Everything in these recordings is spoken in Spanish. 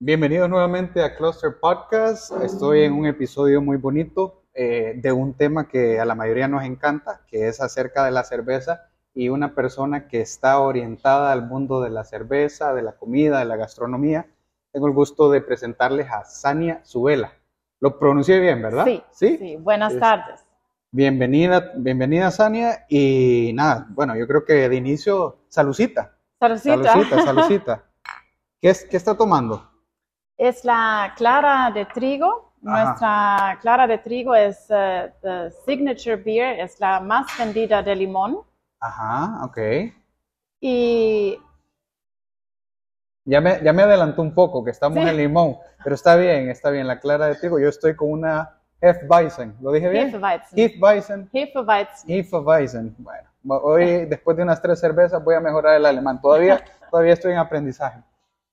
Bienvenidos nuevamente a Cluster Podcast. Estoy en un episodio muy bonito eh, de un tema que a la mayoría nos encanta, que es acerca de la cerveza y una persona que está orientada al mundo de la cerveza, de la comida, de la gastronomía. Tengo el gusto de presentarles a Sania Zubela. Lo pronuncié bien, ¿verdad? Sí. Sí. Buenas Es- tardes. Bienvenida, bienvenida Sania. Y nada, bueno, yo creo que de inicio, salucita. Salucita. Salucita, salucita. ¿Qué, es, ¿Qué está tomando? Es la clara de trigo. Ajá. Nuestra clara de trigo es eh, the signature beer, es la más vendida de limón. Ajá, ok. Y Ya me, ya me adelantó un poco, que estamos Sí. en limón, pero está bien, está bien. La clara de trigo, yo estoy con una Hefeweizen. ¿Lo dije bien? Hefeweizen. Hefeweizen. Hefeweizen. Hefeweizen. Bueno, hoy, después de unas tres cervezas, voy a mejorar el alemán. Todavía, todavía estoy en aprendizaje.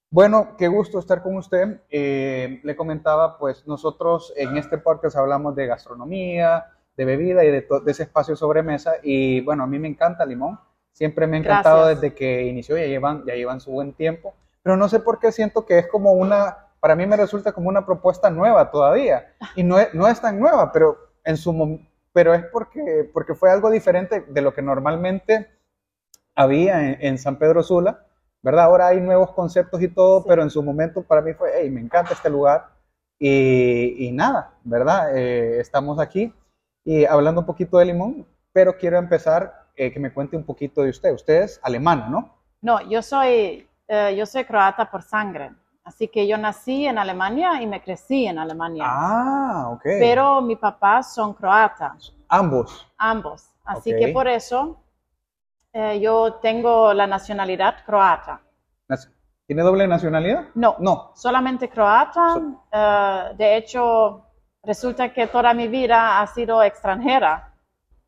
Bueno, qué gusto estar con usted. Eh, le comentaba, pues nosotros en este podcast hablamos de gastronomía, de bebida y de, ese espacio sobre mesa. Y bueno, a mí me encanta limón. Siempre me ha encantado Gracias. desde que inició, ya llevan, ya llevan su buen tiempo. Pero no sé por qué siento que es como una, para mí me resulta como una propuesta nueva todavía. Y no es, no es tan nueva, pero en su pero es porque, porque fue algo diferente de lo que normalmente había en, en San Pedro Sula, ¿verdad? Ahora hay nuevos conceptos y todo, Sí. pero en su momento para mí fue, hey, me encanta este lugar y, y nada, ¿verdad? Eh, estamos aquí y hablando un poquito de limón, pero quiero empezar eh, que me cuente un poquito de usted. Usted es alemana, ¿no? No, yo soy, eh, yo soy croata por sangre. Así que yo nací en Alemania y me crecí en Alemania. Ah, ok. Pero mis papás son croatas. Ambos. ambos. Así que por eso eh, yo tengo la nacionalidad croata. ¿Tiene doble nacionalidad? No, No. solamente croata. So- Eh, de hecho, resulta que toda mi vida ha sido extranjera.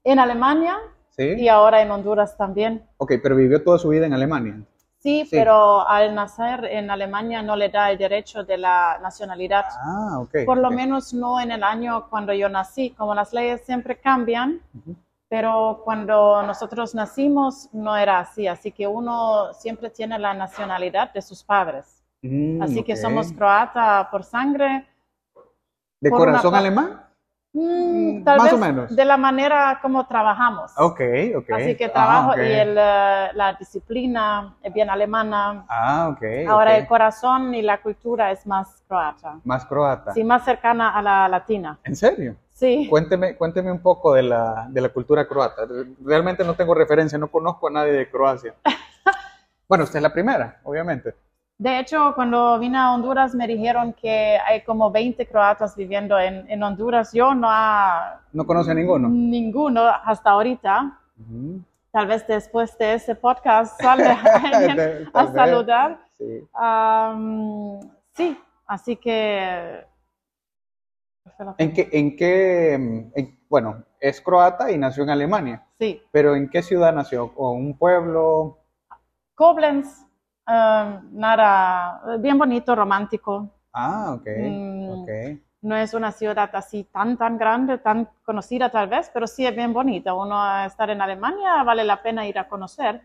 En Alemania Sí. y ahora en Honduras también. Ok, pero vivió toda su vida en Alemania. Sí, Sí. pero al nacer en Alemania no le da el derecho de la nacionalidad. Ah, ok. Por lo ok. menos no en el año cuando yo nací, como las leyes siempre cambian, Ujú. Pero cuando nosotros nacimos no era así, así que uno siempre tiene la nacionalidad de sus padres. Mm, Así que ok. somos croata por sangre. ¿De por una corazón pa- alemán? Mm, Mm, tal más o vez menos. de la manera como trabajamos. Ok, ok. Así que Ah, trabajo ok. y el, eh, la disciplina es bien alemana. Ah, ok. Ahora ok. el corazón y la cultura es más croata. Más croata. Sí, más cercana a la latina. ¿En serio? Sí. Cuénteme, cuénteme un poco de la, de la cultura croata. Realmente no tengo referencia, no conozco a nadie de Croacia. bueno, usted es la primera, obviamente. De hecho, cuando vine a Honduras me dijeron que hay como 20 croatas viviendo en, en Honduras. Yo no ha No conoce a ninguno. ninguno hasta ahorita. Tal vez después de este podcast salga alguien a saludar. Sí, así que... ¿En qué, en qué, en- bueno, es croata y nació en Alemania, Sí, pero ¿en qué ciudad nació? ¿O un pueblo? Koblenz, am, nada, bien bonito, romántico. Ah, ok, Mm. ok. No es una ciudad así tan, tan grande, tan conocida tal vez, pero sí es bien bonita. Uno estar en Alemania vale la pena ir a conocer.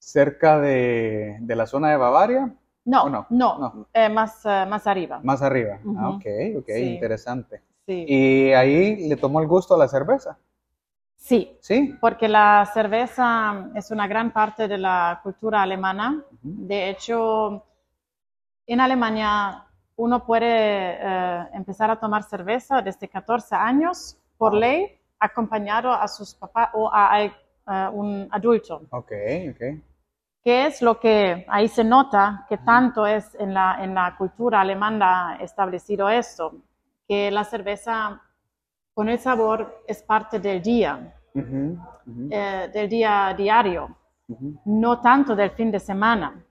¿Cerca de, de la zona de Bavaria? No, ¿O no? no, No. eh, más, eh, más arriba. Más arriba. Ah, Ujú. ok, ok, Sí. interesante. Sí. Y ahí le tomó el gusto a la cerveza. sí, Sí. porque la cerveza es una gran parte de la cultura alemana. De hecho, en Alemania uno puede eh, empezar a tomar cerveza desde 14 años por ley, acompañado a sus papás o a, eh, un adulto. Ok, ok. ¿Qué es lo que ahí se nota que tanto es en la, en la cultura alemana establecido esto? Que la cerveza con el sabor es parte del día, eh, del día diario, no tanto del fin de semana.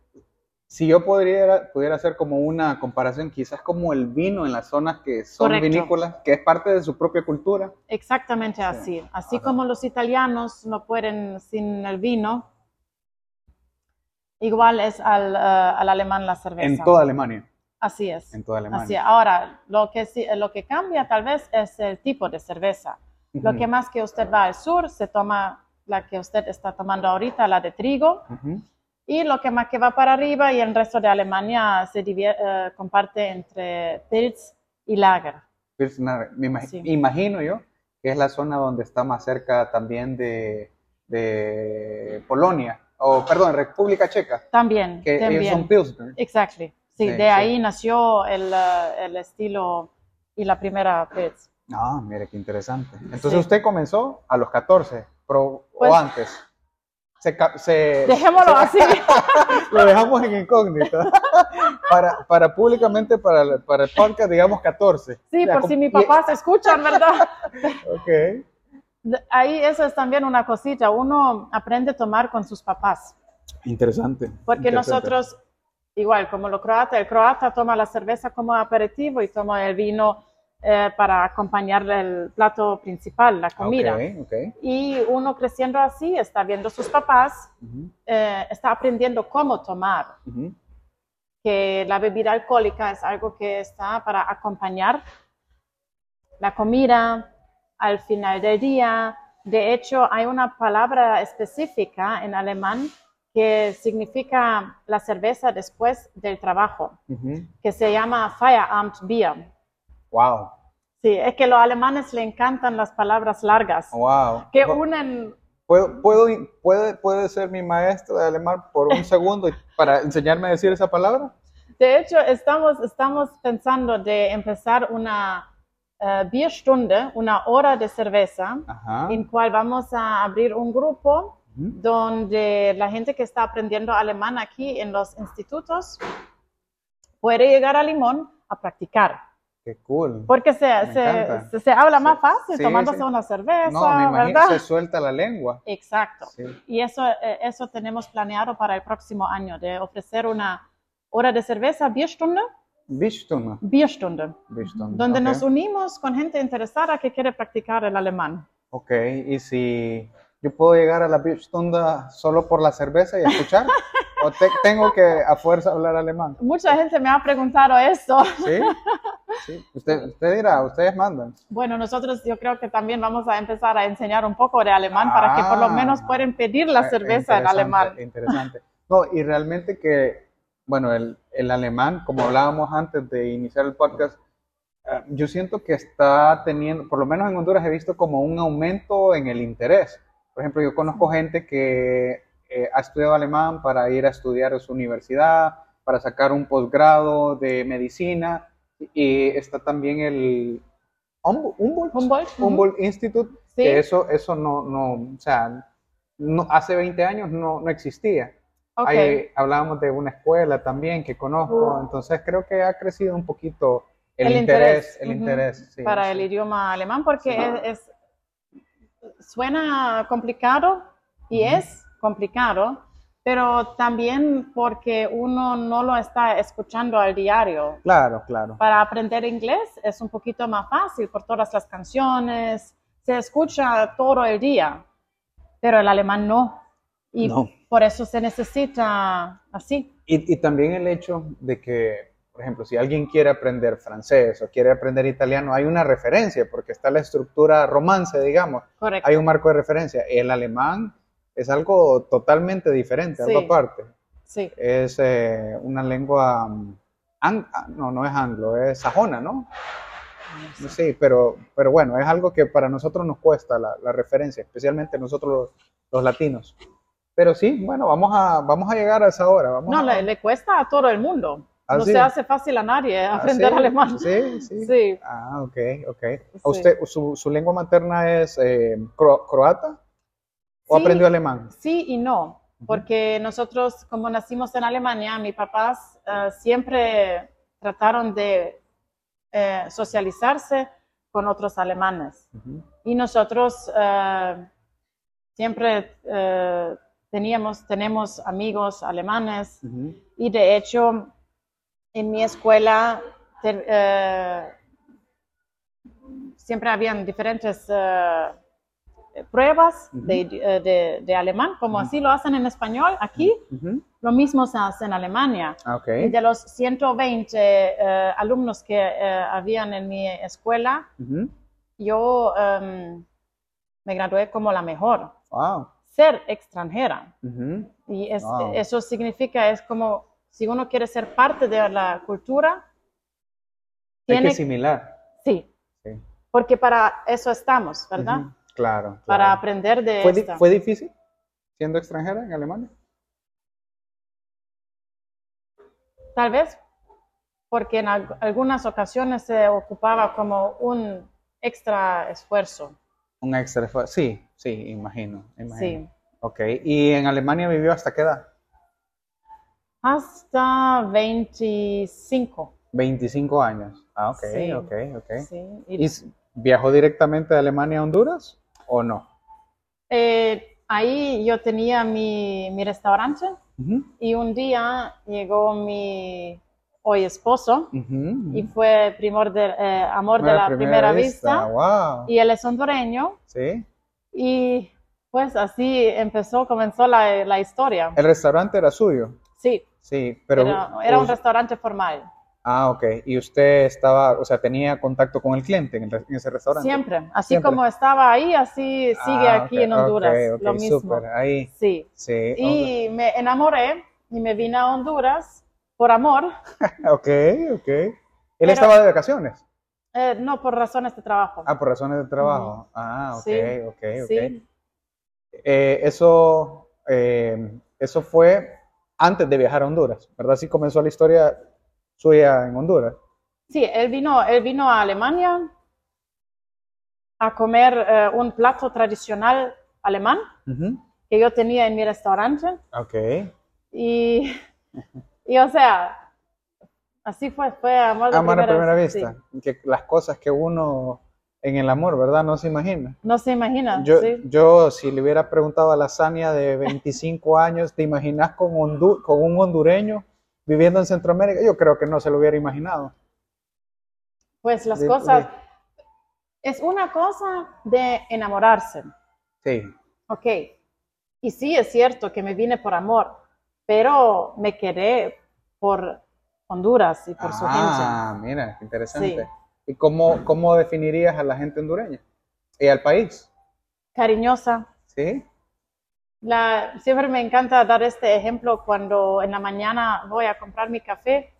Si yo podría, pudiera hacer como una comparación, quizás como el vino en las zonas que son Correcto. vinícolas, que es parte de su propia cultura. Exactamente Sí. así. Así Ajá. como los italianos no pueden sin el vino, igual es al, eh, al alemán la cerveza. En toda Alemania. Así es. En toda Alemania. Así es. Ahora, lo que, sí- lo que cambia tal vez es el tipo de cerveza. Lo Ujú, que más que usted va al sur, se toma la que usted está tomando ahorita, la de trigo, ujú. Y lo que más que va para arriba y el resto de Alemania se divier- eh, comparte entre Pilz y Lager. Pilsner, me imagi- Sí. imagino yo que es la zona donde está más cerca también de, de Polonia, o perdón, República Checa, También, que ellos también. son Pilsner. Exactly. Sí, Sí, de sí. ahí nació el, eh, el estilo y la primera Pilz. Ah, mire qué interesante. Entonces Sí. usted comenzó a los 14, pro- Pues- o antes. Se, se- Dejémoslo se- así. lo dejamos en incógnito. para, para públicamente, para, el- para el podcast, digamos 14. Sí, Ya, por com- si mis y- papás escuchan, ¿verdad? Ok. Ahí eso es también una cosita. Uno aprende a tomar con sus papás. Interesante. Porque interesante. nosotros, igual como los croatas, el croata toma la cerveza como aperitivo y toma el vino eh, para acompañar el plato principal, la comida. Ok, ok. Y uno creciendo así está viendo a sus papás, Ujú, eh, está aprendiendo cómo tomar, ujú. que la bebida alcohólica es algo que está para acompañar la comida al final del día. De hecho, hay una palabra específica en alemán que significa la cerveza después del trabajo, Ujú. que se llama Feierabendbier. Wow, Sí, es que los alemanes le encantan las palabras largas, wow. que unen ¿Puedo, puedo, puede, puede ser mi maestro de alemán por un segundo para enseñarme a decir esa palabra? De hecho, estamos, estamos pensando de empezar una eh, Bierstunde, una hora de cerveza, Ajá. en cual vamos a abrir un grupo donde la gente que está aprendiendo alemán aquí en los institutos puede llegar a Limón a practicar. Qué cool. Porque se, se, se- se habla más fácil sí, tomándose sí. una cerveza, No, me imagino, ¿verdad? se suelta la lengua. Exacto. Sí. Y eso, eh, eso tenemos planeado para el próximo año, de ofrecer una hora de cerveza, Bierstunde, Bistuna. Bierstunde, Bistuna, donde nos unimos con gente interesada que quiere practicar el alemán. Ok, y si yo puedo llegar a la Bistunda solo por la cerveza y escuchar, o te- tengo que a fuerza hablar alemán. Mucha gente me ha preguntado eso. ¿Sí? Sí. Usted, usted dirá, ustedes mandan. Bueno, nosotros yo creo que también vamos a empezar a enseñar un poco de alemán para que por lo Ah. menos puedan pedir la Eh, cerveza en alemán. Interesante. No, y realmente que, bueno, el, el alemán, como hablábamos antes de iniciar el podcast, eh, yo siento que está teniendo, por lo menos en Honduras he visto como un aumento en el interés. Por ejemplo, yo conozco gente que eh, ha estudiado alemán para ir a estudiar a su universidad, para sacar un posgrado de medicina, y está también el Humboldt, Institute, Sí. que eso, eso no, no, o sea, no, hace 20 años no, no existía. Ok. Ahí hablábamos de una escuela también que conozco, entonces creo que ha crecido un poquito el, El interés, interés, el ujú, interés sí, para sí. el idioma alemán porque Sí. es, es- suena complicado y es complicado, pero también porque uno no lo está escuchando al diario. Claro, claro. Para aprender inglés es un poquito más fácil por todas las canciones, se escucha todo el día, pero el alemán no. Y No. Por eso se necesita así. Y, y también el hecho de que, por ejemplo, si alguien quiere aprender francés o quiere aprender italiano, hay una referencia, porque está la estructura romance, digamos, Correcto. hay un marco de referencia. El alemán es algo totalmente diferente, algo Sí. aparte. Sí, Es eh, una lengua, mm, ah, no, no es anglo, es sajona, ¿no? Sí, pero, pero bueno, es algo que para nosotros nos cuesta la, la referencia, especialmente nosotros los, los latinos. Pero sí, bueno, vamos a, vamos a llegar a esa hora. Vamos no, a- le, le cuesta a todo el mundo. ¿Ah, no sí? se hace fácil a nadie Ah, aprender sí, alemán. Sí, sí. Sí. Ah, ok, ok. ¿A usted, su, su lengua materna es eh, cro- croata o aprendió alemán? Sí y no, porque nosotros, como nacimos en Alemania, mis papás eh, siempre trataron de eh, socializarse con otros alemanes. Y nosotros siempre teníamos, tenemos amigos alemanes y de hecho en mi escuela te- eh, siempre habían diferentes eh, pruebas de, eh, de- de alemán, como así lo hacen en español. Aquí lo mismo se hace en Alemania. Ah. Y de los 120 eh, alumnos que eh, habían en mi escuela, yo em, me gradué como la mejor. Wow. Ser extranjera. Y es- Wow. eso significa, es como, si uno quiere ser parte de la cultura, Hay tiene que asimilar. sí, Sí. porque para eso estamos, ¿verdad? Claro, Para aprender de ¿Fue, di-. ¿Fue difícil siendo extranjera en Alemania? Tal vez porque en al- algunas ocasiones se ocupaba como un extra esfuerzo. Un extra esfuerzo. Sí, sí, imagino, imagino. Sí. Ok, ¿y en Alemania vivió hasta qué edad? Hasta 25. 25 años. Ah, ok, Sí. ok, ok. Sí. ¿Y viajó directamente de Alemania a Honduras o no? eh, ahí yo tenía mi, mi restaurante y un día llegó mi hoy esposo ujú. y fue primor de, eh, amor de la primera, vista. Wow. y él es hondureño Sí. y pues así empezó, comenzó la, la historia. El restaurante era suyo. Sí, Sí, pero era, era un restaurante formal. Ah, ok. Y usted estaba, o sea, tenía contacto con el cliente en, el en ese restaurante. Siempre, así Siempre. como estaba ahí, así sigue Ah, aquí ok, en Honduras, ok, ok, lo mismo. súper, Ahí, Sí. sí. Y me enamoré y me vine a Honduras por amor, Ok, ok. Él Pero- estaba de vacaciones. eh, no por razones de trabajo. Ah, por razones de trabajo. Ah, ok, Sí, ok, ok. Sí, Eh, eso, eh, eso fue antes de viajar a Honduras, ¿verdad? Así comenzó la historia suya en Honduras. sí, él vino, él vino a Alemania a comer un plato tradicional alemán que yo tenía en mi restaurante Ok. y, y o sea, así fue, fue amor de Amar a primera sí. vista. Que las cosas que uno en el amor, ¿verdad? No se imagina. No se imagina, Yo, sí. yo, si le hubiera preguntado a la Sania de 25 años, ¿te imaginas con, hondu- con un hondureño viviendo en Centroamérica? Yo creo que no se lo hubiera imaginado. Pues las De- cosas, es una cosa de enamorarse, Sí, ok. Y sí es cierto que me vine por amor, pero me quedé por Honduras y por su gente. Ah, mira, qué interesante. Sí. ¿Y cómo, cómo definirías a la gente hondureña? ¿Y al país? Cariñosa. ¿Sí? La, siempre me encanta dar este ejemplo cuando en la mañana voy a comprar mi café,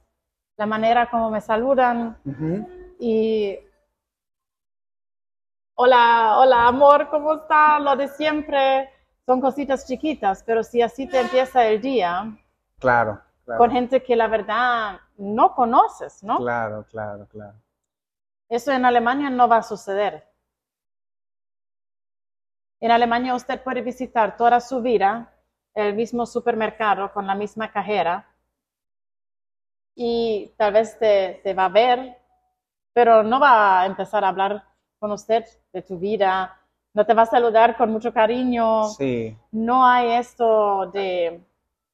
la manera como me saludan y hola, hola amor, ¿cómo está? Lo de siempre. Son cositas chiquitas, pero si así te empieza el día Claro, claro. con gente que la verdad no conoces, ¿no? Claro, claro, claro. Eso en Alemania no va a suceder. En Alemania usted puede visitar toda su vida el mismo supermercado con la misma cajera y tal vez te, te va a ver, pero no va a empezar a hablar con usted de tu vida, no te va a saludar con mucho cariño, Sí. no hay esto de...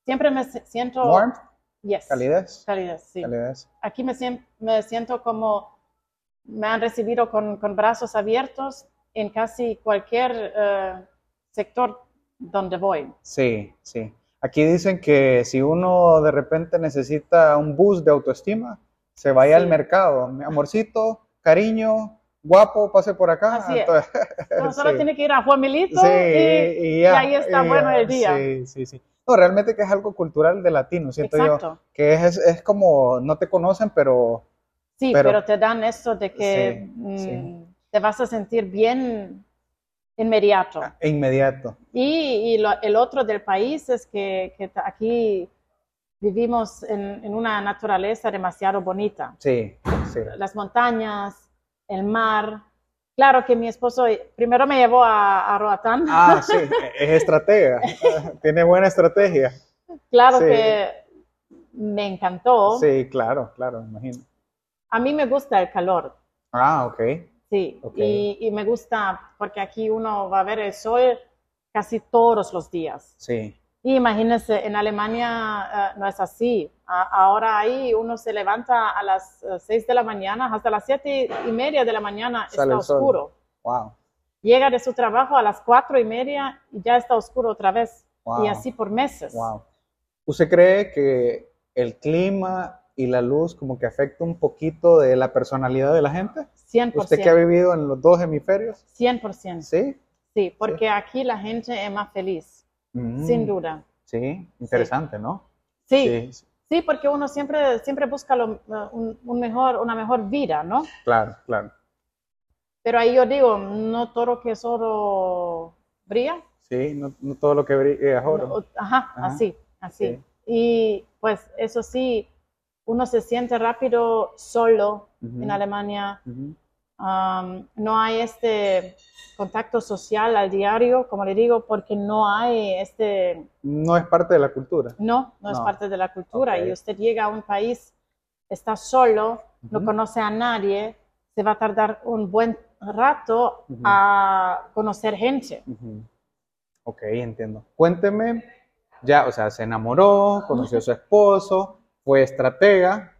Siempre me si- siento... Warmth, Yes. calidez. Calidez, sí Calidez. aquí me, sien- me siento como me han recibido con, con brazos abiertos en casi cualquier eh, sector donde voy. Sí, sí. Aquí dicen que si uno de repente necesita un boost de autoestima, se vaya Sí. al mercado. Mi amorcito, cariño, guapo, pase por acá. Así es. Entonces, No, solo sí. tiene que ir a Juan Milito Sí, y, y, ya, ahí está y bueno ya. el día. Sí, sí, sí. No, realmente que es algo cultural de latino, siento yo. Exacto. Que es, es como, no te conocen, pero Sí, Pero- pero, te dan eso de que mm, te vas a sentir bien inmediato. inmediato. Y, y lo- el otro del país es que, que aquí vivimos en, en una naturaleza demasiado bonita. Sí, sí. las montañas, el mar. Claro que mi esposo primero me llevó a, a Roatán. Ah, sí, es estratega. Tiene buena estrategia. claro sí. que me encantó. Sí, claro, claro, me imagino. A mí me gusta el calor, Ah, ok. sí. Ok. Y, y me gusta porque aquí uno va a ver el sol casi todos los días. Sí, Y imagínense, en Alemania eh, no es así. Ahora ahí uno se levanta a las eh, 6 de la mañana, hasta las siete y media de la mañana Sale está oscuro. wow. llega de su trabajo a las cuatro y media y ya está oscuro otra vez. Wow. Y así por meses. Wow. ¿Usted cree que el clima y la luz como que afecta un poquito de la personalidad de la gente? 100%. ¿Usted que ha vivido en los dos hemisferios? 100%. Sí. Sí, porque aquí la gente es más feliz, Mm, sin duda. Sí, interesante, ¿no? Sí, sí, porque uno siempre, siempre busca lo, un, un mejor, una mejor vida, ¿no? Claro, claro. Pero ahí yo digo, no todo lo que es oro brilla. Sí, no, no todo lo que brilla es oro. No, ajá, Ajá. así, así. Sí. Y pues eso sí, uno se siente rápido solo en Alemania. ujú. No hay este contacto social al diario, como le digo, porque no hay este, No es parte de la cultura. no, no, es parte de la cultura. Y usted llega a un país, está solo, no conoce a nadie, se va a tardar un buen rato a conocer gente. Ujú. Ok, entiendo. Cuénteme, ya, o sea, se enamoró, conoció a su esposo, fue estratega,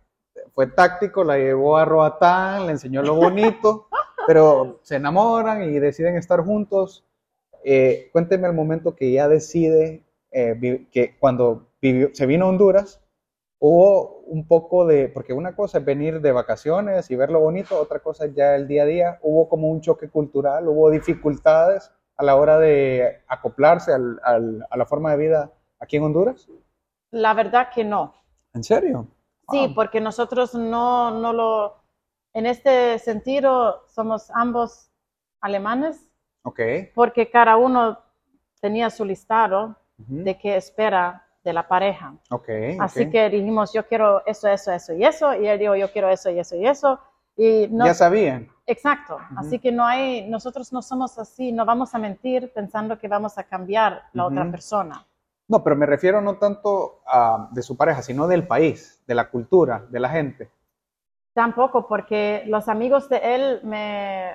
fue táctico, la llevó a Roatán, le enseñó lo bonito, pero se enamoran y deciden estar juntos. Eh, cuénteme el momento que ya decide eh, que cuando vivió, se vino a Honduras, hubo un poco de, porque una cosa es venir de vacaciones y ver lo bonito, otra cosa es ya el día a día, hubo como un choque cultural, hubo dificultades a la hora de acoplarse al- al- a la forma de vida aquí en Honduras. La verdad que no. ¿En serio? Sí, Wow. porque nosotros no, no lo, en este sentido, somos ambos alemanes, Ok. porque cada uno tenía su listado de qué espera de la pareja. Ok, Así que dijimos, yo quiero eso, eso, eso y eso, y él dijo, yo quiero eso y eso y eso. Y no, Ya sabían. exacto. Así que no hay, nosotros no somos así, no vamos a mentir pensando que vamos a cambiar la otra persona. No, pero me refiero no tanto a, de su pareja, sino del país, de la cultura, de la gente. Tampoco, porque los amigos de él me,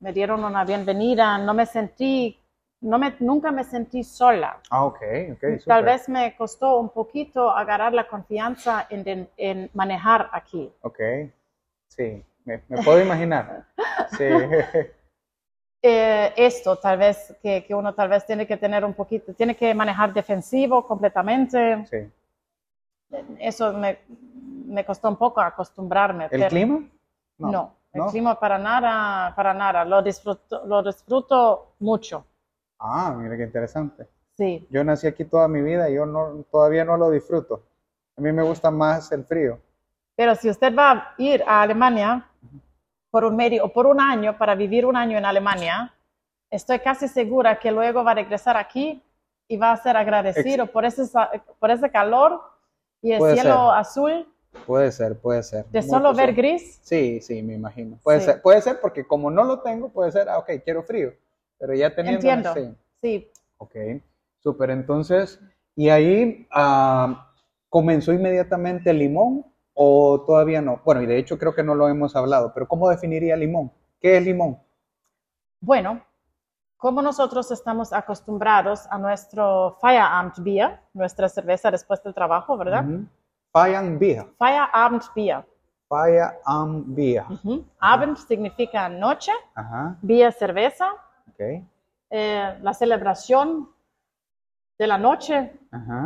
me dieron una bienvenida, no me sentí, no me, nunca me sentí sola. Ah, ok, ok. Tal vez me costó un poquito agarrar la confianza en, en- en manejar aquí. Ok, sí, me, me puedo imaginar. Sí, Eh, esto tal vez que, que uno tal vez tiene que tener un poquito, tiene que manejar defensivo completamente. sí. Eso me, me costó un poco acostumbrarme. ¿El pero- clima? No, el ¿no? clima para nada, para nada. Lo disfruto, lo disfruto mucho. Ah, mira qué interesante. Sí, Yo nací aquí toda mi vida y yo no, todavía no lo disfruto. A mí me gusta más el frío. pero si usted va a ir a Alemania por un medio o por un año para vivir un año en Alemania, estoy casi segura que luego va a regresar aquí y va a ser agradecido por ese, por ese calor y el Puede cielo ser. azul Puede ser, puede ser. de Muy solo ver gris. Sí, sí, me imagino. Puede Sí. ser, puede ser porque como no lo tengo, puede ser, ah, ok, quiero frío. Pero ya teniendo, Entiendo. sí. Sí, Ok, súper. Entonces, ¿y ahí ah, comenzó inmediatamente el limón o todavía no? Bueno, y de hecho creo que no lo hemos hablado, pero ¿cómo definiría limón? ¿Qué es limón? Bueno, como nosotros estamos acostumbrados a nuestro Feierabendbier, nuestra cerveza después del trabajo, ¿verdad? Ujú. Feierabendbier. Feierabendbier. Feierabendbier. Ujú. Abend significa noche, Ajá, Bier cerveza, ok. eh, la celebración de la noche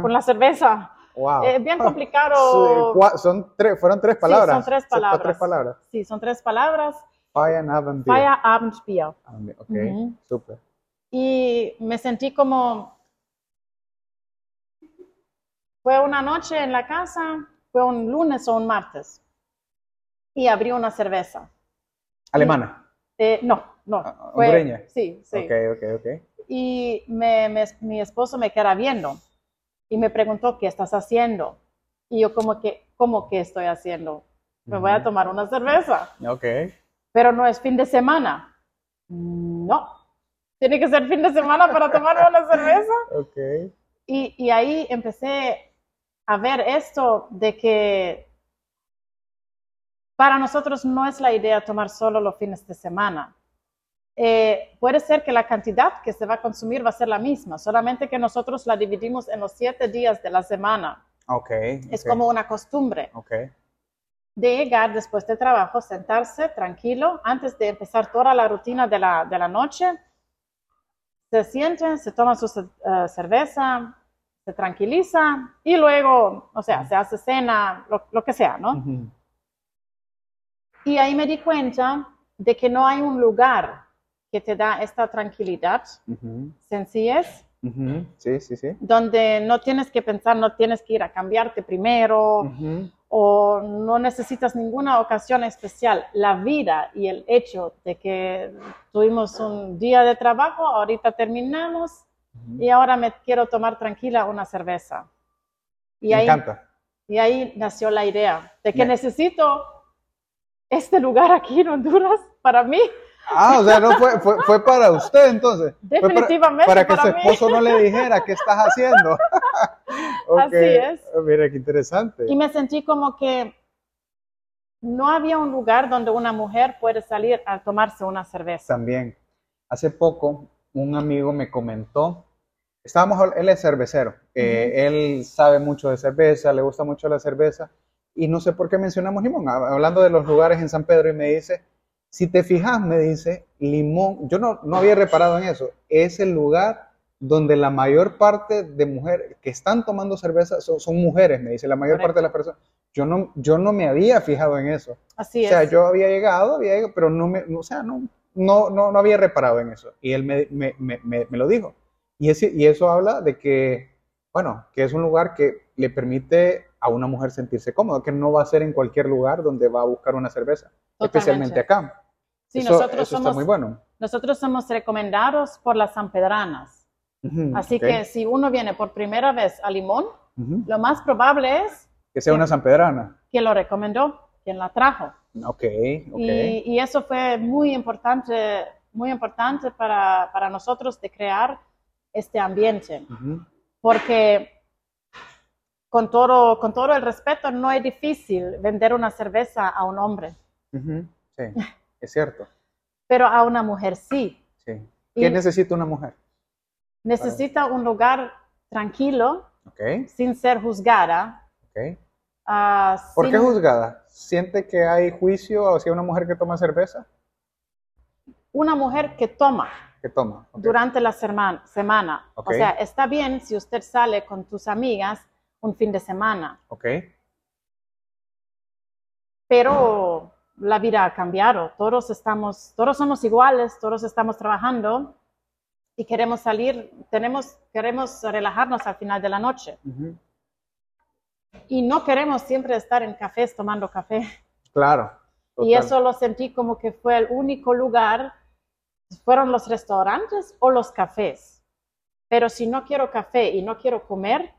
con la cerveza. Wow. Eh, bien Ah, complicado. sí, son tres, fueron tres palabras. son tres Son palabras. tres palabras. Sí, son tres palabras. Feierabendbier. Feierabendbier. Ok, Ujú. súper. Y me sentí como... Fue una noche en la casa, fue un lunes o un martes. Y abrí una cerveza. Alemana. Eh, no, no. Ah, fue- hondureña. Sí, sí. Ok, ok, ok. Y me- me- mi esposo me queda viendo y me preguntó, ¿qué estás haciendo? Y yo como que, ¿cómo que estoy haciendo? Me voy a tomar una cerveza, Ok. pero no es fin de semana. No, tiene que ser fin de semana para tomar una cerveza. Ok. Y, y ahí empecé a ver esto de que para nosotros no es la idea tomar solo los fines de semana. Eh, puede ser que la cantidad que se va a consumir va a ser la misma, solamente que nosotros la dividimos en los siete días de la semana. Ok. Es ok, como una costumbre Ok. de llegar después del trabajo, sentarse tranquilo, antes de empezar toda la rutina de la, de la noche, se sienten, se toman su eh, cerveza, se tranquiliza y luego, o sea, se hace cena, lo, lo que sea, ¿no? Ujú. Y ahí me di cuenta de que no hay un lugar que te da esta tranquilidad, Ujú, sencillez, ujú, Sí, sí, sí. donde no tienes que pensar, no tienes que ir a cambiarte primero Ujú, o no necesitas ninguna ocasión especial. La vida y el hecho de que tuvimos un día de trabajo, ahorita terminamos y ahora me quiero tomar tranquila una cerveza. Y Me ahí, encanta. y ahí nació la idea de que Me- necesito este lugar aquí en Honduras para mí. Ah, o sea, no fue, fue, fue para usted entonces. Fue para- Definitivamente Para, que para su mí. esposo no le dijera qué estás haciendo. Ok, Así es. Mira, qué interesante. Y me sentí como que no había un lugar donde una mujer puede salir a tomarse una cerveza. También, hace poco, un amigo me comentó, estábamos, él es cervecero, eh, él sabe mucho de cerveza, le gusta mucho la cerveza, y no sé por qué mencionamos Limón, hab- hablando de los lugares en San Pedro, y me dice, si te fijas, me dice, Limón, yo no, no había reparado en eso, es el lugar donde la mayor parte de mujeres que están tomando cerveza son, son mujeres, me dice, la mayor Correcto. parte de las personas. Yo no, yo no me había fijado en eso. Así O sea, es. yo había llegado, había llegado, pero no me, no, o sea, no, no, no, no había reparado en eso. Y él me, me, me, me- me lo dijo. Y, ese, y eso habla de que, bueno, que es un lugar que le permite a una mujer sentirse cómoda, que no va a ser en cualquier lugar donde va a buscar una cerveza, Totalmente. especialmente acá. Sí, eso nosotros eso está somos- muy bueno. Nosotros somos recomendados por las sanpedranas. Así que si uno viene por primera vez a Limón, lo más probable es Que sea una sanpedrana. quien lo recomendó, quien la trajo. Ok, ok. Y, y eso fue muy importante, muy importante para, para nosotros de crear este ambiente. Porque con todo, con todo el respeto, no es difícil vender una cerveza a un hombre, Sí, es cierto. pero a una mujer sí. Sí. Y- ¿Qué necesita una mujer? Necesita un lugar tranquilo, Ok, sin ser juzgada. ah, ¿Por sin- qué juzgada? ¿Siente que hay juicio hacia una mujer que toma cerveza? Una mujer que toma Que toma. durante la serma- semana. O sea, está bien si usted sale con tus amigas un fin de semana, Ok. pero la vida ha cambiado. Todos estamos, todos somos iguales, todos estamos trabajando y queremos salir, tenemos, queremos relajarnos al final de la noche. Y no queremos siempre estar en cafés tomando café. Claro. Y eso lo sentí como que fue el único lugar, fueron los restaurantes o los cafés. Pero si no quiero café y no quiero comer,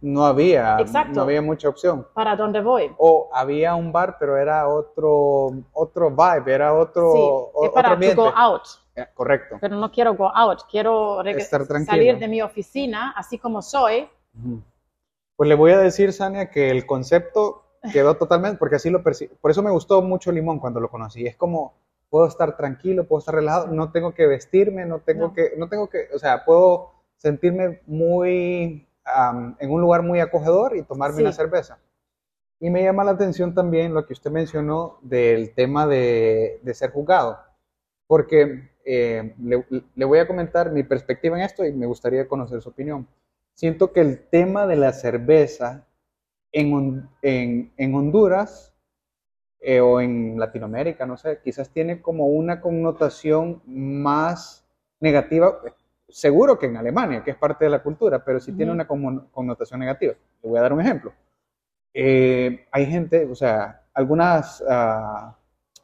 No había, Exacto. no había mucha opción. ¿para dónde voy? O había un bar, pero era otro, otro vibe, era otro, sí, o- es otro para to ambiente. go out, Eh, Correcto. pero no quiero go out, quiero Estar salir de mi oficina, así como soy. Pues le voy a decir, Sania, que el concepto quedó totalmente, porque así lo percibo. Por eso me gustó mucho Limón cuando lo conocí. Es como, puedo estar tranquilo, puedo estar relajado, no tengo que vestirme, no tengo No. que, no tengo que, o sea, puedo sentirme muy, am, en un lugar muy acogedor y tomarme Sí. una cerveza. Y me llama la atención también lo que usted mencionó del tema de, de ser juzgado, porque eh, le, le voy a comentar mi perspectiva en esto y me gustaría conocer su opinión. Siento que el tema de la cerveza en, en, en Honduras eh, o en Latinoamérica, no sé, quizás tiene como una connotación más negativa, seguro que en Alemania, que es parte de la cultura, pero sí tiene Ujú. una conmo- connotación negativa. Le voy a dar un ejemplo. Eh, hay gente, o sea, algunos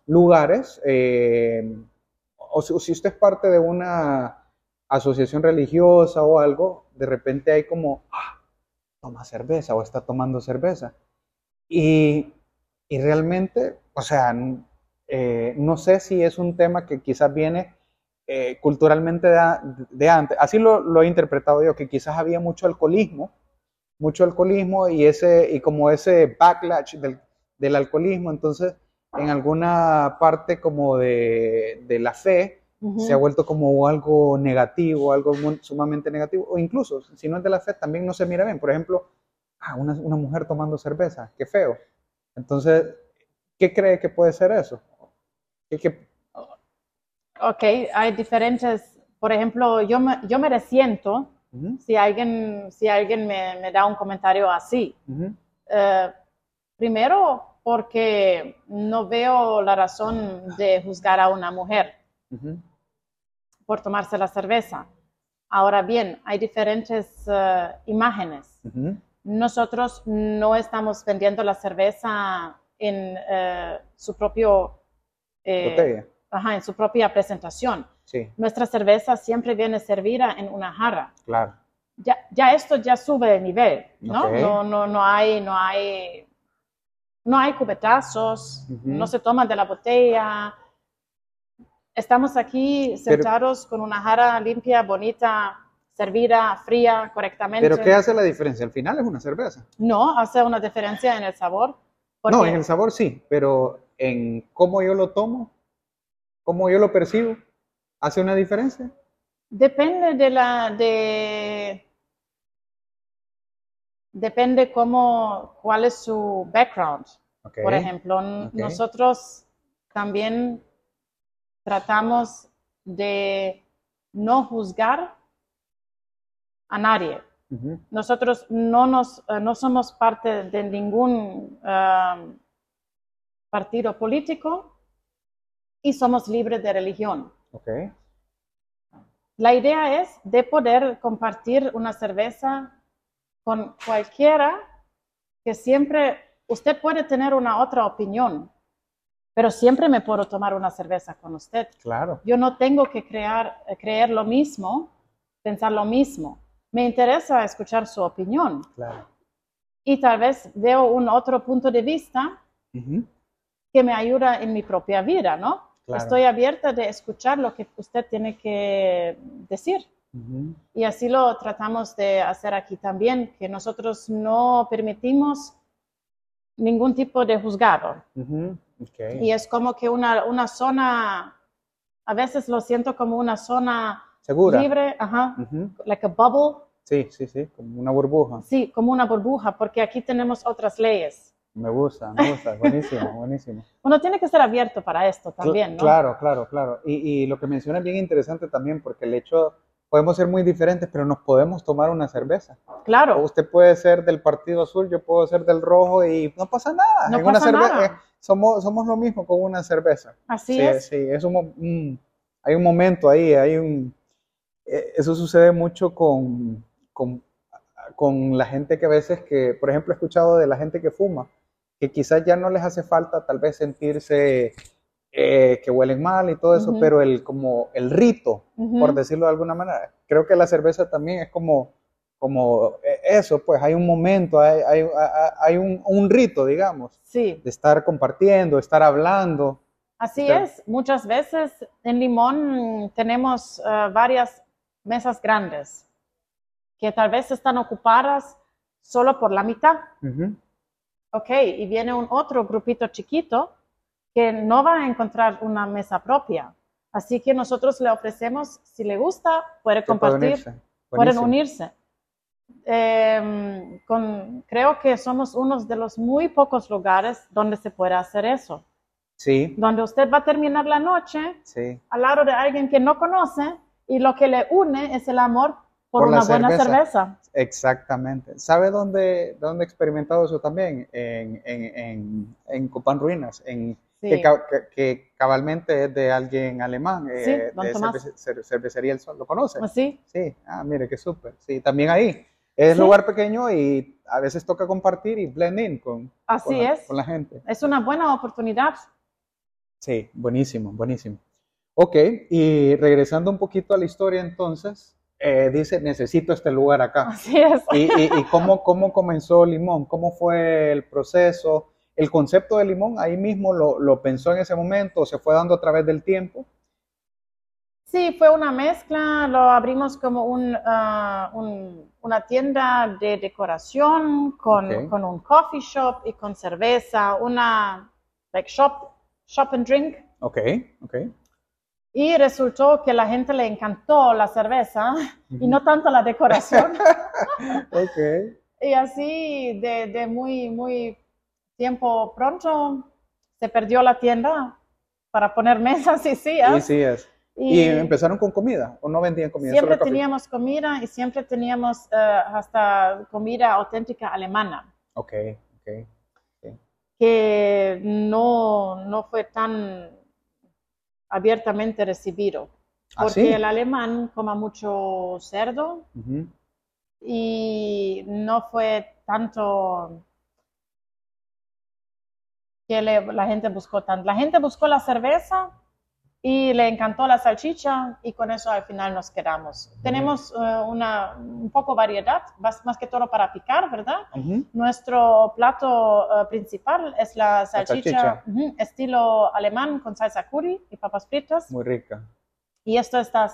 lugares, eh, o si, si usted es parte de una asociación religiosa o algo, de repente hay como, ah, toma cerveza o está tomando cerveza. Y, y realmente, o sea, eh, no sé si es un tema que quizás viene eh, culturalmente de, antes. Así lo, lo he interpretado yo, que quizás había mucho alcoholismo, mucho alcoholismo y, ese, y como ese backlash del, del alcoholismo, entonces en alguna parte como de, de la fe, se ha vuelto como algo negativo, algo sumamente negativo, o incluso, si no es de la fe, también no se mira bien. Por ejemplo, ah, una, una mujer tomando cerveza, qué feo. Entonces, ¿qué cree que puede ser eso? ¿Qué- qué- Ok, hay diferentes, por ejemplo, yo me, yo me resiento si alguien, si alguien me, me da un comentario así. Eh, primero, porque no veo la razón de juzgar a una mujer. por tomarse la cerveza. Ahora bien, hay diferentes eh, imágenes. Nosotros no estamos vendiendo la cerveza en eh, su propio eh. Ajá, en su propia presentación. Sí, Nuestra cerveza siempre viene servida en una jarra. claro. Ya, ya esto ya sube de nivel, ¿no? Ok. No, no, no hay, no hay, no hay cubetazos, Ujú. no se toman de la botella. Estamos aquí Pero- sentados con una jarra limpia, bonita, servida, fría, correctamente. Pero ¿qué hace la diferencia? Al final es una cerveza. No, hace una diferencia en el sabor. No, porque- en el sabor sí, pero en cómo yo lo tomo, cómo yo lo percibo, ¿hace una diferencia? Depende de la, de, depende cómo, cuál es su background. Por ejemplo, nosotros también tratamos de no juzgar a nadie. Nosotros no, nos, eh, no somos parte de ningún um, partido político y somos libres de religión. Ok. La idea es de poder compartir una cerveza con cualquiera que siempre, usted puede tener una otra opinión, pero siempre me puedo tomar una cerveza con usted. Claro. Yo no tengo que crear, eh, creer lo mismo, pensar lo mismo. Me interesa escuchar su opinión Claro. y tal vez veo un otro punto de vista Ujú. que me ayuda en mi propia vida, ¿no? Claro. Estoy abierta de escuchar lo que usted tiene que decir. Ujú. Y así lo tratamos de hacer aquí también, que nosotros no permitimos ningún tipo de juzgado. Ujú. Ok. Y es como que una, una zona, a veces lo siento como una zona ¿Segura? libre, ajá, Ujú. like a bubble, Sí, sí, sí, como una burbuja. sí, como una burbuja, porque aquí tenemos otras leyes. Me gusta, me gusta. Buenísimo, buenísimo. Uno tiene que ser abierto para esto también, ¿no? Claro, claro, claro. Y, y lo que menciona es bien interesante también, porque el hecho, podemos ser muy diferentes, pero nos podemos tomar una cerveza. Claro, Usted puede ser del partido azul, yo puedo ser del rojo y no pasa nada. No En pasa nada. eh, somos, somos lo mismo con una cerveza. así sí, es. sí, es un, un- hay un momento ahí, hay un, eh, eso sucede mucho con, con, con la gente que a veces que, por ejemplo, he escuchado de la gente que fuma, que quizás ya no les hace falta tal vez sentirse eh, que huelen mal y todo eso, pero el, como el rito, por decirlo de alguna manera, creo que la cerveza también es como, como eh, eso, pues hay un momento, hay, hay, hay- un, un rito, digamos, Sí, de estar compartiendo, estar hablando. así Usted- es. Muchas veces en Limón tenemos eh, varias mesas grandes que tal vez están ocupadas solo por la mitad. Ok, y viene un otro grupito chiquito que no va a encontrar una mesa propia. Así que nosotros le ofrecemos, si le gusta, puede compartir, unirse. pueden unirse. Em, con, creo que somos uno de los muy pocos lugares donde se puede hacer eso. Sí, Donde usted va a terminar la noche sí. al lado de alguien que no conoce y lo que le une es el amor por, Por la una buena cerveza. cerveza. Exactamente. ¿Sabe dónde, dónde he experimentado eso también? En, en, en, en Copán Ruinas, en, Sí. que, que- que cabalmente es de alguien alemán, Sí, eh, de Cervecería El Sol. ¿Lo conoce? ¿Así? Sí, ah, mire, qué súper. Sí, también ahí. Es Sí. lugar pequeño y a veces toca compartir y blend in con, Así con, la, es. con la gente. Es una buena oportunidad. Sí, buenísimo, buenísimo. Ok, y regresando un poquito a la historia entonces, eh, dice, necesito este lugar acá. Así es. ¿Y, y, y cómo, cómo comenzó Limón? ¿Cómo fue el proceso? ¿El concepto de Limón ahí mismo lo, lo pensó en ese momento o se fue dando a través del tiempo? Sí, fue una mezcla, lo abrimos como un, ah, un- una tienda de decoración con, Ok. con un coffee shop y con cerveza, una like shop, shop and drink. Ok, ok. Y resultó que la gente le encantó la cerveza y no tanto la decoración. Ok. y así de, de muy, muy tiempo pronto se perdió la tienda para poner mesas y Y sillas. sí es. Y- ¿Y empezaron con comida o no vendían comida? Siempre teníamos comida y siempre teníamos eh, hasta comida auténtica alemana, Ok, ok. que no, no fue tan abiertamente recibido. ¿Ah, porque sí? el alemán coma mucho cerdo y no fue tanto que le- la gente buscó tanto. La gente buscó la cerveza y le encantó la salchicha y con eso al final nos quedamos. Tenemos eh, una un poco variedad, más, más que todo para picar, ¿verdad? Ujú. Nuestro plato eh, principal es la salchicha, salchicha. ujú, estilo alemán con salsa curry y papas fritas. Muy rica. Y esto está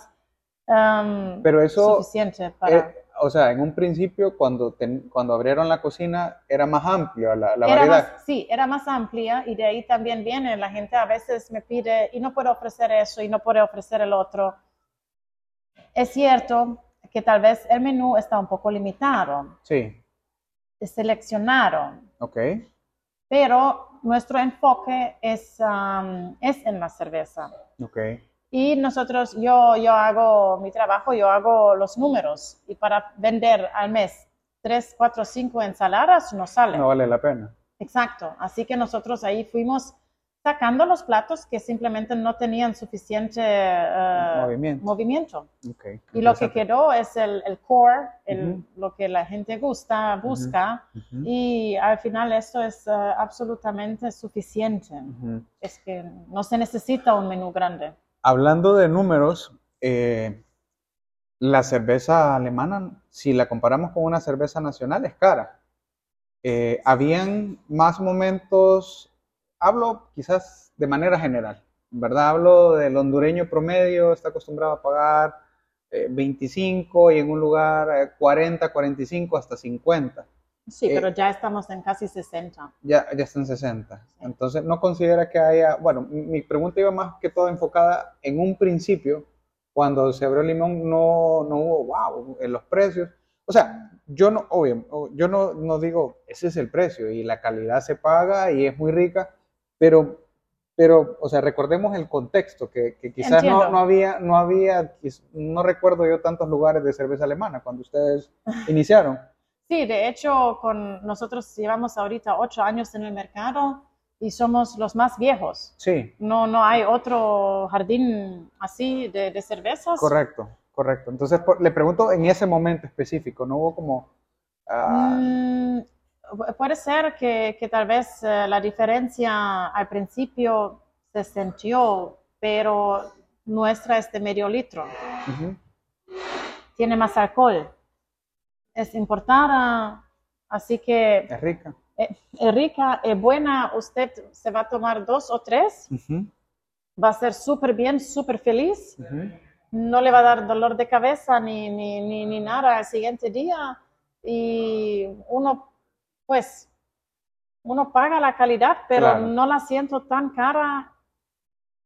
um, Pero eso, suficiente para... Eh, o sea, en un principio, cuando, ten- cuando abrieron la cocina, era más amplia la, la Era variedad. más- sí, era más amplia y de ahí también viene, la gente a veces me pide y no puedo ofrecer eso y no puedo ofrecer el otro. Es cierto que tal vez el menú está un poco limitado, Sí, seleccionaron, ok. pero nuestro enfoque es, um, es en la cerveza. Ok. Y nosotros, yo, yo hago mi trabajo, yo hago los números y para vender al mes 3, 4, 5 ensaladas no sale. No vale la pena. Exacto. Así que nosotros ahí fuimos sacando los platos que simplemente no tenían suficiente eh, Movimiento. Y lo que quedó es el, el core, el- lo que la gente gusta, busca. Y al final esto es eh, absolutamente suficiente. Es que no se necesita un menú grande. Hablando de números, eh, la cerveza alemana, si la comparamos con una cerveza nacional, es cara. Eh, habían más momentos, hablo quizás de manera general, ¿verdad? Hablo del hondureño promedio, está acostumbrado a pagar eh, 25 y en un lugar eh, 40, 45 hasta 50. Sí, Eh, pero ya estamos en casi 60. Ya, ya está en 60. Entonces, no considera que haya, bueno, mi pregunta iba más que todo enfocada en un principio, cuando se abrió Limón no, no hubo, wow, en los precios. O sea, yo no, obvio, yo no, no digo, ese es el precio y la calidad se paga y es muy rica, pero, pero o sea, recordemos el contexto, que, que quizás no, no había, no había, no recuerdo yo tantos lugares de cerveza alemana cuando ustedes iniciaron. Sí, de hecho, con nosotros llevamos ahorita ocho años en el mercado y somos los más viejos. Sí. No, no hay otro jardín así de, de cervezas. Correcto, correcto. Entonces por- le pregunto en ese momento específico, ¿no hubo como... ah, Mm, pu- puede ser que, que tal vez eh, la diferencia al principio se sintió, pero nuestra es de medio litro. Tiene más alcohol. Es importada, así que es rica. eh, es rica, es buena. Usted se va a tomar dos o tres, va a ser súper bien, súper feliz. no le va a dar dolor de cabeza ni, ni, ni, ni nada al siguiente día. Y uno, pues, uno paga la calidad, pero Claro. no la siento tan cara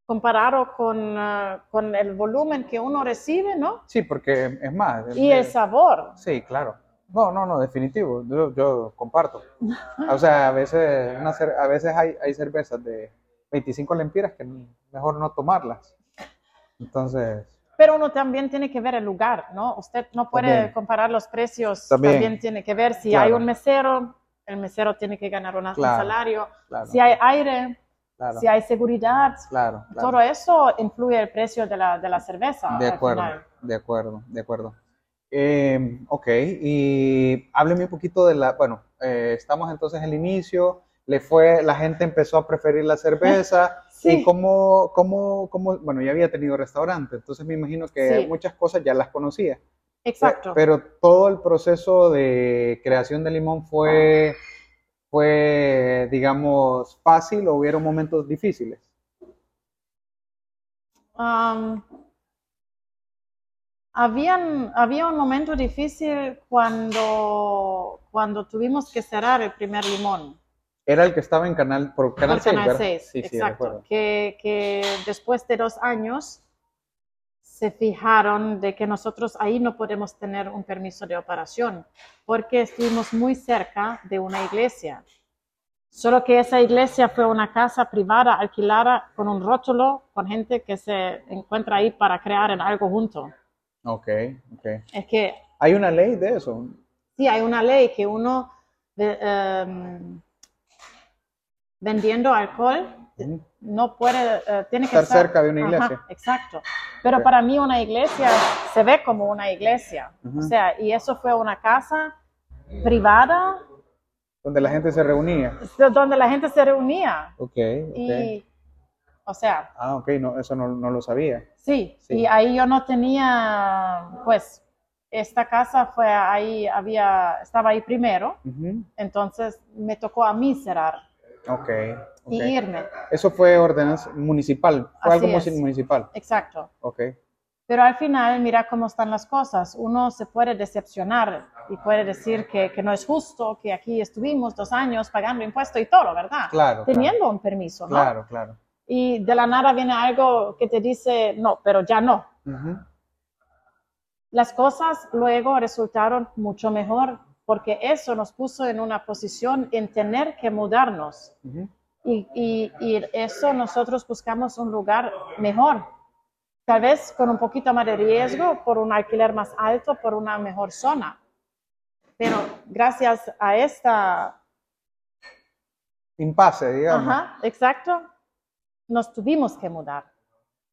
comparado con, eh, con el volumen que uno recibe, ¿no? Sí, porque es más. Y de- el sabor. Sí, claro. No, no, no, definitivo. Yo, yo comparto. O sea, a veces, una a veces hay, hay cervezas de 25 lempiras que mejor no tomarlas. Entonces, Pero uno también tiene que ver el lugar, ¿no? Usted no puede También. comparar los precios, También. también, tiene que ver si Claro. hay un mesero, el mesero tiene que ganar una- Claro. un salario, claro, si hay aire, claro, si hay seguridad, claro. Todo eso influye el precio de la, de la cerveza. De acuerdo, de acuerdo, de acuerdo. Eh, ok, y hábleme un poquito de la, bueno, eh, estamos entonces en el inicio, le fue, la gente empezó a preferir la cerveza, Sí. y cómo, cómo, cómo, bueno, ya había tenido restaurante, entonces me imagino que Sí. muchas cosas ya las conocía. Exacto. Pero todo el proceso de creación de limón fue, fue, digamos, fácil o hubieron momentos difíciles. Um, habían, había un momento difícil cuando, cuando tuvimos que cerrar el primer limón. Era el que estaba en Canal, por Canal por 6, Canal ¿verdad? 6, Sí, sí, exacto. recuerdo. que, que después de dos años se fijaron de que nosotros ahí no podemos tener un permiso de operación porque estuvimos muy cerca de una iglesia. Solo que esa iglesia fue una casa privada alquilada con un rótulo con gente que se encuentra ahí para crear en algo junto. Ok, ok. Es que ¿Hay una ley de eso? Sí, hay una ley que uno de- em, vendiendo alcohol no puede, eh, tiene que Estar cerca de una Ajá, iglesia. exacto. Pero para mí una iglesia se ve como una iglesia. O sea, y eso fue una casa privada Donde la gente se reunía. donde la gente se reunía. Ok, ok. Y, o sea, Ah, ok, no, eso no, no lo sabía. sí, Sí. y ahí yo no tenía, pues, esta casa fue ahí, había, estaba ahí primero, Ujú. entonces me tocó a mí cerrar Ok, y irme. Eso fue ordenanza municipal, fue Así algo es. municipal. Exacto. Ok, Pero al final, mira cómo están las cosas. Uno se puede decepcionar y puede decir que, que no es justo, que aquí estuvimos dos años pagando impuestos y todo, ¿verdad? Claro, Teniendo un permiso, ¿no? claro, claro. Y de la nada viene algo que te dice, no, pero ya no. Las cosas luego resultaron mucho mejor porque eso nos puso en una posición en tener que mudarnos. Y, y, y eso nosotros buscamos un lugar mejor, tal vez con un poquito más de riesgo, por un alquiler más alto, por una mejor zona. Pero gracias a esta, Impasse, digamos. ajá, exacto, nos tuvimos que mudar.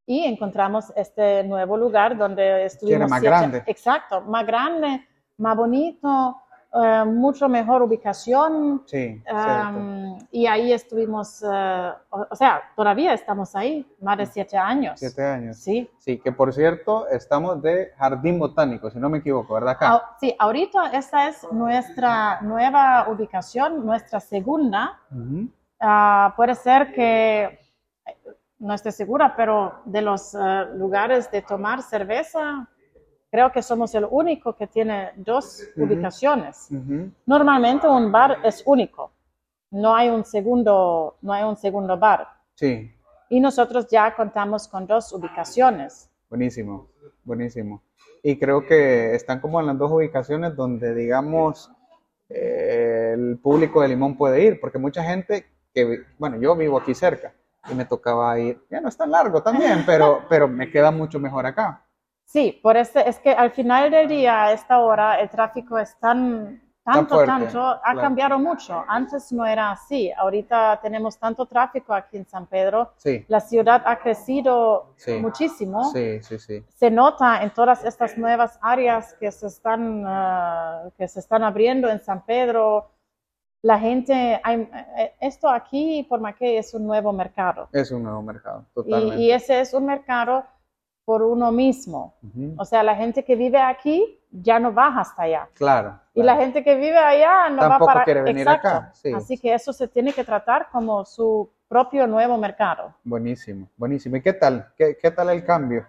Y encontramos este nuevo lugar donde estuvimos. más siete- grande. Exacto, más grande, más bonito, eh, mucho mejor ubicación. Sí. Um, y ahí estuvimos, eh, o, o sea, todavía estamos ahí, más de siete años. Siete años. Sí. Sí, que por cierto, estamos de jardín botánico, si no me equivoco, ¿verdad? Acá. Sí, ahorita esta es nuestra nueva ubicación, nuestra segunda. Ujú. Ah, puede ser que, no estoy segura, pero de los eh, lugares de tomar cerveza, creo que somos el único que tiene dos ubicaciones. Normalmente un bar es único, no hay un segundo, no hay un segundo bar. Sí, Y nosotros ya contamos con dos ubicaciones. buenísimo, buenísimo. Y creo que están como en las dos ubicaciones donde, digamos, eh, el público de Limón puede ir, porque mucha gente que, bueno, yo vivo aquí cerca y me tocaba ir, ya no es tan largo también, pero, pero me queda mucho mejor acá. Sí, por eso es que al final del día, a esta hora, el tráfico es tan, tanto, fuerte, tanto, ha claro. cambiado mucho. Antes no era así. Ahorita tenemos tanto tráfico aquí en San Pedro. Sí, La ciudad ha crecido Sí. muchísimo. sí, sí, sí. Se nota en todas estas nuevas áreas que se están, ah, que se están abriendo en San Pedro. La gente, hay- eh, esto aquí, por Mackay, es un nuevo mercado. Es un nuevo mercado, Y, totalmente. y ese es un mercado por uno mismo. O sea, la gente que vive aquí ya no va hasta allá. Claro. Y claro. la gente que vive allá no Tampoco va para quiere venir Exacto. acá, sí. Así que eso se tiene que tratar como su propio nuevo mercado. Buenísimo, buenísimo. ¿Y qué tal? ¿Qué, qué tal el cambio?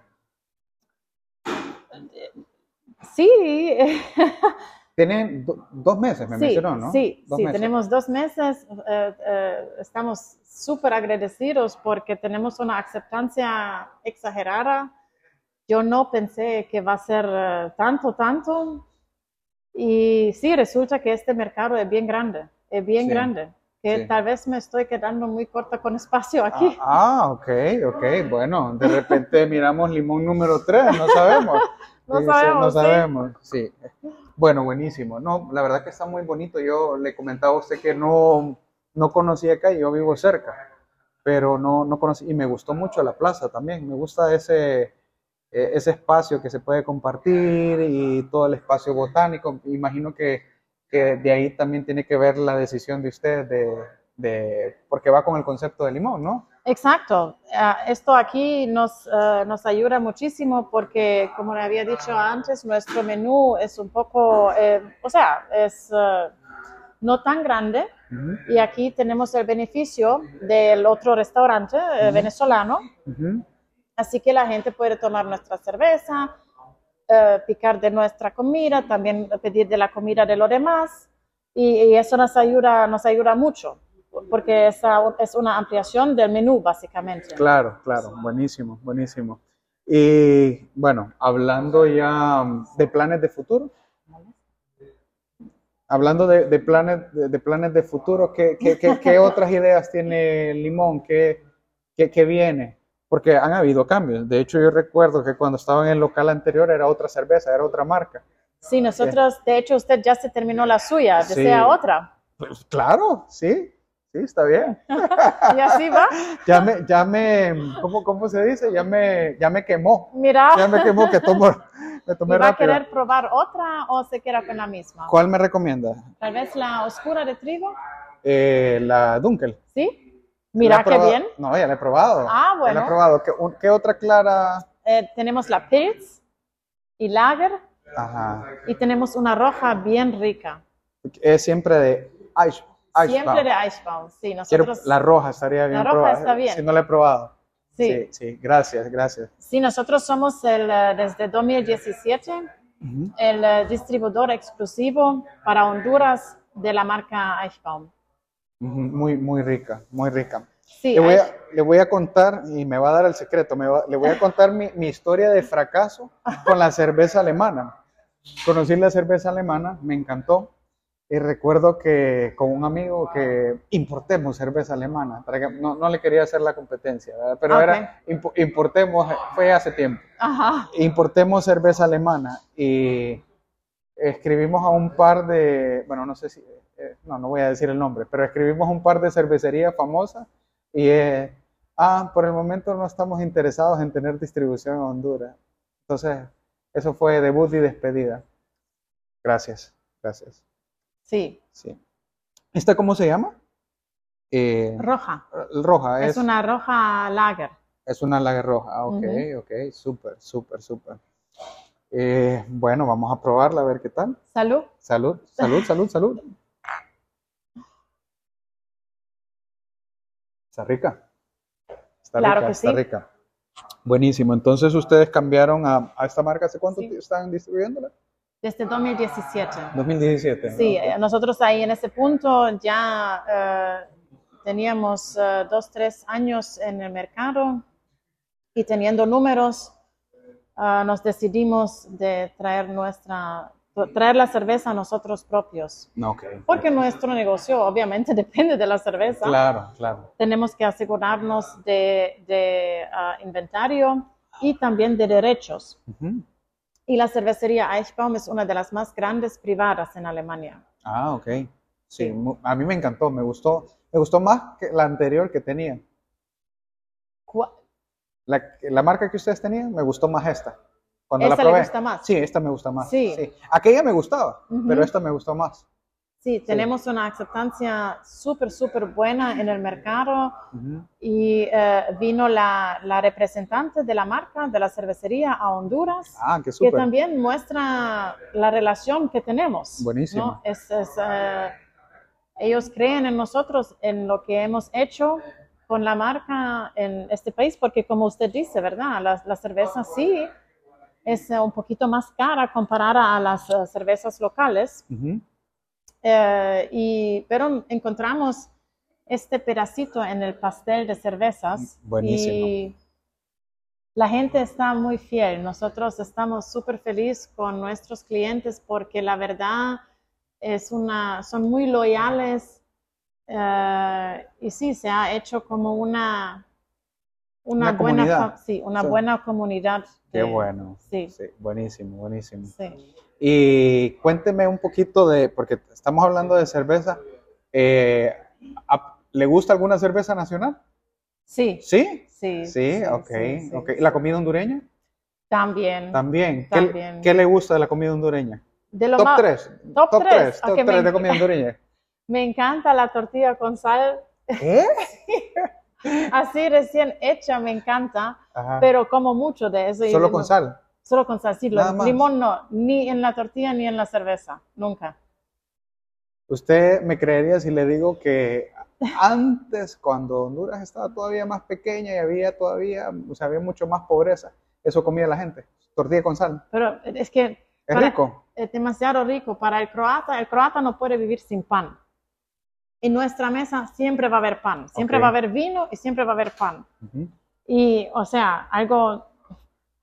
Sí, Tienen do- dos meses, me sí, mencionó, ¿no? sí, Dos sí, meses. tenemos dos meses. eh, eh, estamos súper agradecidos porque tenemos una aceptancia exagerada. Yo no pensé que va a ser eh, tanto, tanto. Y sí, resulta que este mercado es bien grande, es bien Sí, grande. Que sí. tal vez me estoy quedando muy corta con espacio aquí. Ah, ah, ok, ok. Bueno, de repente miramos limón número 3, no sabemos. No sabemos, sí. sabemos, sí. Bueno, buenísimo. No, la verdad que está muy bonito. Yo le comentaba a usted que no, no conocía acá y yo vivo cerca, pero no, no conocí. Y me gustó mucho la plaza también. Me gusta ese, eh, ese espacio que se puede compartir y todo el espacio botánico. Imagino que, que de ahí también tiene que ver la decisión de usted de, de porque va con el concepto de limón, ¿no? Exacto. Ah, esto aquí nos, eh, nos ayuda muchísimo porque, como le había dicho antes, nuestro menú es un poco, eh, o sea, es eh, no tan grande. Y aquí tenemos el beneficio del otro restaurante venezolano. Así que la gente puede tomar nuestra cerveza, picar de nuestra comida, también pedir de la comida de los demás. Y, y eso nos ayuda, nos ayuda mucho, porque esa es una ampliación del menú, básicamente. Claro, claro, buenísimo, buenísimo. Y bueno, hablando ya mm, de planes de futuro, hablando de, de planes, de, de planes de futuro, ¿qué, qué, qué- qué otras ideas tiene Limón? ¿Qué, qué, viene? Porque han habido cambios. De hecho, yo recuerdo que cuando estaba en el local anterior era otra cerveza, era otra marca. Sí, nosotros, de hecho, usted ya se terminó la suya, Sí. desea otra. Pues claro, sí, Sí, está bien. y así va. Ya me, ya me, ¿cómo, cómo se dice? Ya me, ya me quemó. Mira, Ya me quemó que tomo, me ¿y tomé va a querer probar otra o se queda con la misma? ¿Cuál me recomienda? Tal vez la oscura de trigo, Eh, la Dunkel. ¿sí? ¿La Mira qué bien. No, ya la he probado. Ah, Ya la bueno. he probado. ¿Qué, un- qué otra clara? Eh, tenemos la Pilz y Lager Ajá. y tenemos una roja bien rica. Es siempre de Ice. Ice Siempre de Eisbaum, sí. Quiero, Nosotros, la roja estaría bien. roja probar. está bien. Si no la he probado. sí, Sí, sí, gracias, gracias. sí, nosotros somos el, eh, desde 2017 Ujú. el eh, distribuidor exclusivo para Honduras de la marca. Ujú, Muy, muy rica, muy rica. Sí, Le voy, a, le voy a contar, y me va a dar el secreto, me va- le voy a contar mi, mi historia de fracaso con la cerveza alemana. Conocí la cerveza alemana, me encantó, y recuerdo que con un amigo que importemos cerveza alemana, traga- no, no le quería hacer la competencia, ¿verdad? pero era impo- importemos, fue hace tiempo, Ajá. importemos cerveza alemana y escribimos a un par de, bueno, no sé si, eh, no, no voy a decir el nombre, pero escribimos a un par de cervecerías famosas y, eh, ah, por el momento no estamos interesados en tener distribución en Honduras. Entonces, eso fue debut y despedida. Gracias, gracias. Sí, Sí. ¿Esta cómo se llama? Eh, roja. roja, Es, es, una roja lager. es una lager roja. Ok, Ujú. ok, súper, súper, súper. Eh, bueno, vamos a probarla a ver qué tal. Salud. Salud, salud, salud, salud. Está rica. Está Claro rica, que está sí. rica. Buenísimo. Entonces ustedes cambiaron a, a esta marca. ¿Hace cuánto Sí. están distribuyéndola? Desde 2017. 2017. Sí, Ok. eh, nosotros ahí en ese punto ya eh, teníamos eh, dos, tres años en el mercado y teniendo números, ah, nos decidimos de traer nuestra, traer la cerveza a nosotros propios. Ok. Porque nuestro negocio obviamente depende de la cerveza. Claro, claro. Tenemos que asegurarnos de, de, ah, inventario y también de derechos. Ujú. Y la cervecería Eichbaum es una de las más grandes privadas en Alemania. Ah, ok. Sí, Sí. a mí me encantó. Me gustó, me gustó más que la anterior que tenía. Cu- La, la marca que ustedes tenían, me gustó más esta. Cuando ¿Esa la le probé. gusta más? Sí, esta me gusta más. Sí. Aquella me gustaba, pero esta me gustó más. Sí, tenemos una aceptancia súper, súper buena en el mercado Ujú. y eh, vino la, la representante de la marca, de la cervecería a Honduras, Ah, qué que también muestra la relación que tenemos. Buenísimo. ¿no? Es- es, eh, ellos creen en nosotros, en lo que hemos hecho con la marca en este país, porque como usted dice, ¿verdad? La, la cerveza sí es un poquito más cara comparada a las eh, cervezas locales. Ujú. Eh, y, pero encontramos este pedacito en el pastel de cervezas Buenísimo. y la gente está muy fiel. Nosotros estamos súper felices con nuestros clientes porque la verdad es una, son muy loyales eh, y sí, se ha hecho como una, una, Una buena, sí, una Sí. buena comunidad. Qué de- bueno. Sí, Sí, buenísimo, buenísimo. sí. Y cuénteme un poquito de, porque estamos hablando de cerveza, eh, ¿a- ¿le gusta alguna cerveza nacional? Sí, Sí. sí. Sí, ok, sí, ok. sí. ¿La comida hondureña? También. También. ¿Qué, También. qué le gusta de la comida hondureña? De lo Top más- 3. top tres, 3. ok, Top me 3 de comida hondureña. Me encanta la tortilla con sal, ¿Qué? así recién hecha, me encanta, Ajá. pero como mucho de eso. y Solo con sal. Solo con sal, sí, lo- Nada más. limón no, ni en la tortilla ni en la cerveza, nunca. Usted me creería si le digo que antes, cuando Honduras estaba todavía más pequeña y había todavía, o sea, había mucho más pobreza, eso comía la gente. Tortilla con sal. Pero es que Es Para- rico. es demasiado rico para el croata. El croata no puede vivir sin pan. En nuestra mesa siempre va a haber pan, siempre va a haber vino y siempre va a haber pan. Y, o sea, algo,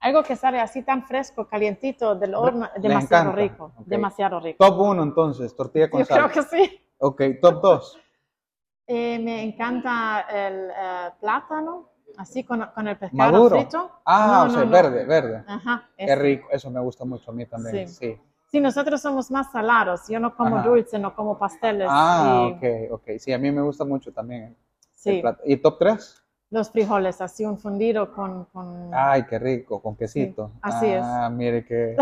algo que sale así tan fresco, calientito del horno, Le demasiado encanta. rico, Ok. demasiado rico. Top 1 entonces, tortilla con Yo sal. creo que sí. Ok, top 2. Eh, me encanta el eh, plátano, así con, con el pescado Maduro. frito. Ah, No, o sea, no, no. verde, verde. Ajá, Qué ese. rico, eso me gusta mucho a mí también. Sí. Sí. Sí, nosotros somos más salados. Yo no como Ajá. dulce, no como pasteles. Ah, y- ok, ok. Sí, a mí me gusta mucho también Sí. ¿Y top 3? Los frijoles, así un fundido con... con... Ay, qué rico, con quesito. Sí, así es. Ah, mire que...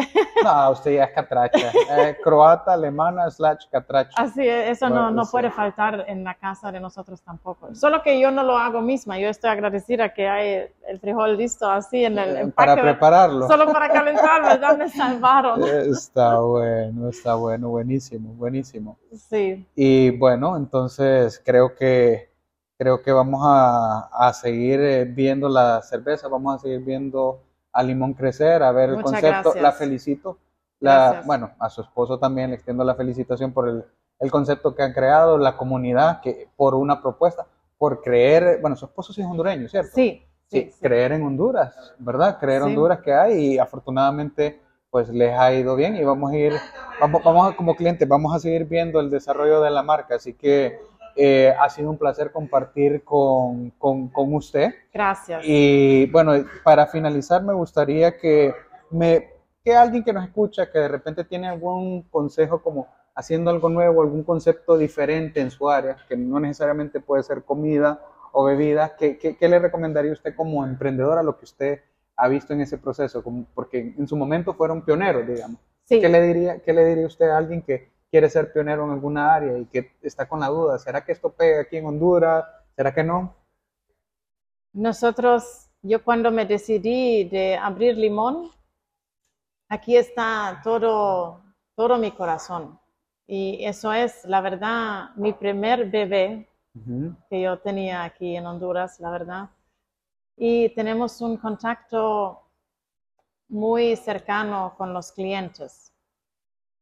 No, usted ya es catracha. Eh, croata, alemana, slash catracha. Así es, eso Bueno, no, no sí. puede faltar en la casa de nosotros tampoco. Solo que yo no lo hago misma. Yo estoy agradecida que hay el frijol listo así en el Eh, empaque. Para prepararlo. Solo para calentarlo, ya me salvaron. Está bueno, está bueno, buenísimo, buenísimo. Sí, Y bueno, entonces creo que creo que vamos a, a seguir eh, viendo la cerveza, vamos a seguir viendo a Limón crecer, a ver el Muchas concepto. gracias. La felicito. La, bueno, a su esposo también le extiendo la felicitación por el, el concepto que han creado, la comunidad, que por una propuesta, por creer, bueno, su esposo sí es hondureño, ¿cierto? sí, Sí, sí. sí. creer en Honduras, ¿verdad? Creer en Sí. Honduras que hay y afortunadamente pues les ha ido bien y vamos a ir, vamos, vamos a, como clientes, vamos a seguir viendo el desarrollo de la marca, así que eh, ha sido un placer compartir con, con, con usted. Gracias. Y bueno, para finalizar me gustaría que, me, que alguien que nos escucha, que de repente tiene algún consejo como haciendo algo nuevo, algún concepto diferente en su área, que no necesariamente puede ser comida o bebida, ¿qué, qué, qué le recomendaría usted como emprendedora lo que usted ha visto en ese proceso? Como, porque en su momento fueron pioneros, digamos. Sí. ¿Qué, le diría, ¿Qué le diría usted a alguien que quiere ser pionero en alguna área y que está con la duda? ¿Será que esto pega aquí en Honduras? ¿Será que no? Nosotros, yo cuando me decidí de abrir limón, aquí está todo, todo mi corazón. Y eso es, la verdad, mi primer bebé Ujú. que yo tenía aquí en Honduras, la verdad. Y tenemos un contacto muy cercano con los clientes.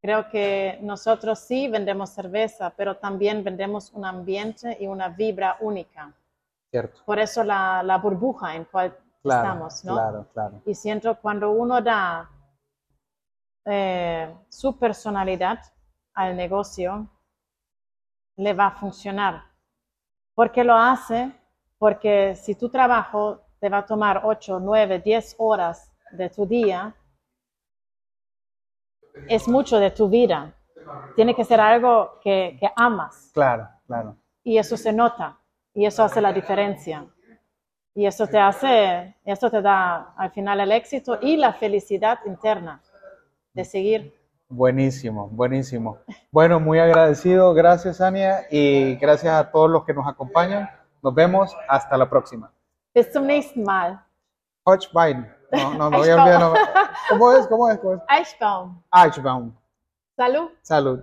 Creo que nosotros sí vendemos cerveza, pero también vendemos un ambiente y una vibra única. Cierto. Por eso la, la burbuja en cual Claro, estamos, ¿no? claro, claro. Y siento cuando uno da eh, su personalidad al negocio, le va a funcionar. ¿Por qué lo hace? Porque si tu trabajo te va a tomar 8, 9, 10 horas de tu día, es mucho de tu vida. Tiene que ser algo que, que amas Claro, claro. y eso se nota y eso hace la diferencia. Y eso te hace, eso te da al final el éxito y la felicidad interna de seguir. Buenísimo, buenísimo. Bueno, muy agradecido. Gracias, Ania, y gracias a todos los que nos acompañan. Nos vemos. Hasta la próxima. Bis zum nächsten Mal. Hodgbein. No, no, no voy a olvidar. no. ¿Cómo es? ¿Cómo es? ¿Cómo es? Eichbaum. Eichbaum. Salud. Salud.